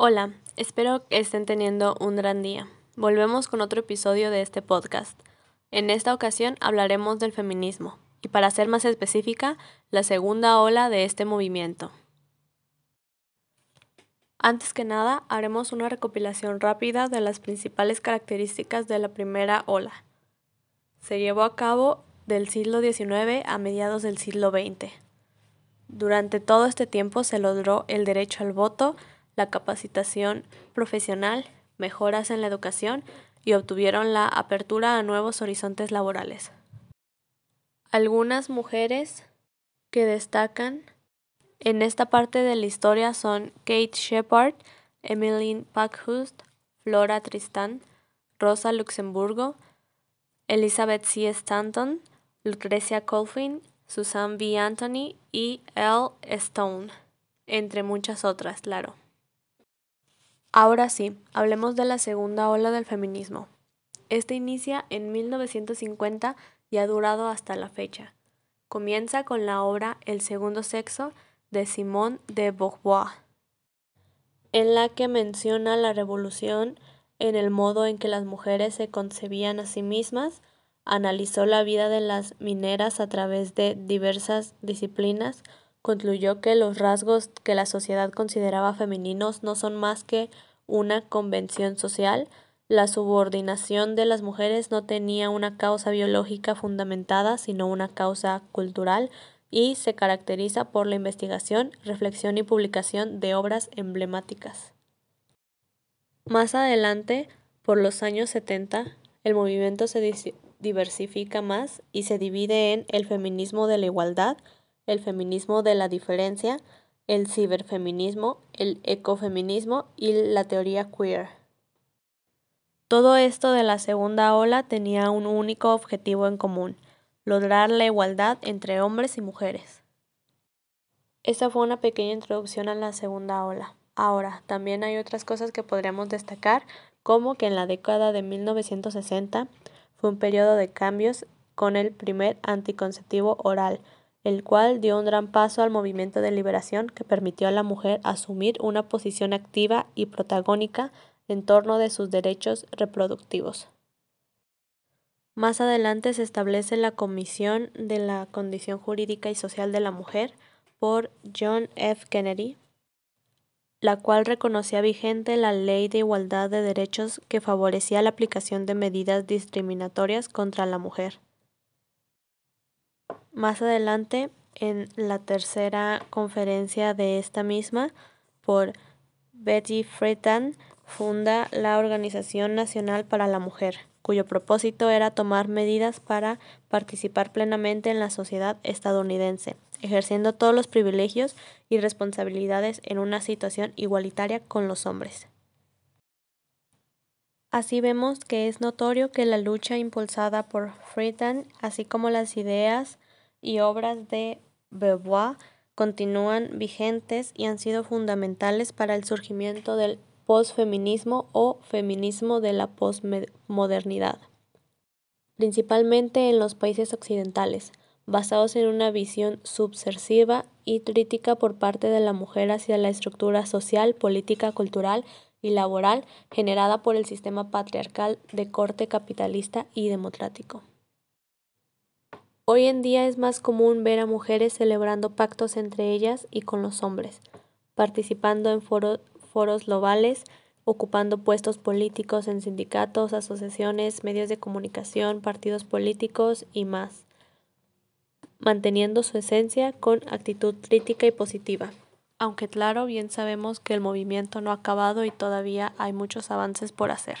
Hola, espero que estén teniendo un gran día. Volvemos con otro episodio de este podcast. En esta ocasión hablaremos del feminismo y para ser más específica, la segunda ola de este movimiento. Antes que nada, haremos una recopilación rápida de las principales características de la primera ola. Se llevó a cabo del siglo XIX a mediados del siglo XX. Durante todo este tiempo se logró el derecho al voto, la capacitación profesional, mejoras en la educación y obtuvieron la apertura a nuevos horizontes laborales. Algunas mujeres que destacan en esta parte de la historia son Kate Shepard, Emmeline Packhurst, Flora Tristan, Rosa Luxemburgo, Elizabeth C. Stanton, Lucrecia Colfin, Susan B. Anthony y L. Stone, entre muchas otras, claro. Ahora sí, hablemos de la segunda ola del feminismo. Este inicia en 1950 y ha durado hasta la fecha. Comienza con la obra El segundo sexo de Simone de Beauvoir, en la que menciona la revolución en el modo en que las mujeres se concebían a sí mismas, analizó la vida de las mineras a través de diversas disciplinas, concluyó que los rasgos que la sociedad consideraba femeninos no son más que una convención social, la subordinación de las mujeres no tenía una causa biológica fundamentada, sino una causa cultural, y se caracteriza por la investigación, reflexión y publicación de obras emblemáticas. Más adelante, por los años 70, el movimiento se diversifica más y se divide en el feminismo de la igualdad, el feminismo de la diferencia, el ciberfeminismo, el ecofeminismo y la teoría queer. Todo esto de la segunda ola tenía un único objetivo en común, lograr la igualdad entre hombres y mujeres. Esa fue una pequeña introducción a la segunda ola. Ahora, también hay otras cosas que podríamos destacar, como que en la década de 1960 fue un periodo de cambios con el primer anticonceptivo oral, el cual dio un gran paso al movimiento de liberación que permitió a la mujer asumir una posición activa y protagónica en torno de sus derechos reproductivos. Más adelante se establece la Comisión de la Condición Jurídica y Social de la Mujer por John F. Kennedy, la cual reconocía vigente la Ley de Igualdad de Derechos que favorecía la aplicación de medidas discriminatorias contra la mujer. Más adelante, en la tercera conferencia de esta misma, por Betty Friedan, funda la Organización Nacional para la Mujer, cuyo propósito era tomar medidas para participar plenamente en la sociedad estadounidense, ejerciendo todos los privilegios y responsabilidades en una situación igualitaria con los hombres. Así vemos que es notorio que la lucha impulsada por Friedan, así como las ideas y obras de Beauvoir continúan vigentes y han sido fundamentales para el surgimiento del posfeminismo o feminismo de la posmodernidad, principalmente en los países occidentales, basados en una visión subversiva y crítica por parte de la mujer hacia la estructura social, política, cultural y laboral generada por el sistema patriarcal de corte capitalista y democrático. Hoy en día es más común ver a mujeres celebrando pactos entre ellas y con los hombres, participando en foros globales, ocupando puestos políticos en sindicatos, asociaciones, medios de comunicación, partidos políticos y más, manteniendo su esencia con actitud crítica y positiva. Aunque claro, bien sabemos que el movimiento no ha acabado y todavía hay muchos avances por hacer.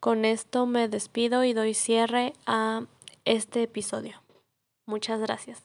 Con esto me despido y doy cierre a este episodio. Muchas gracias.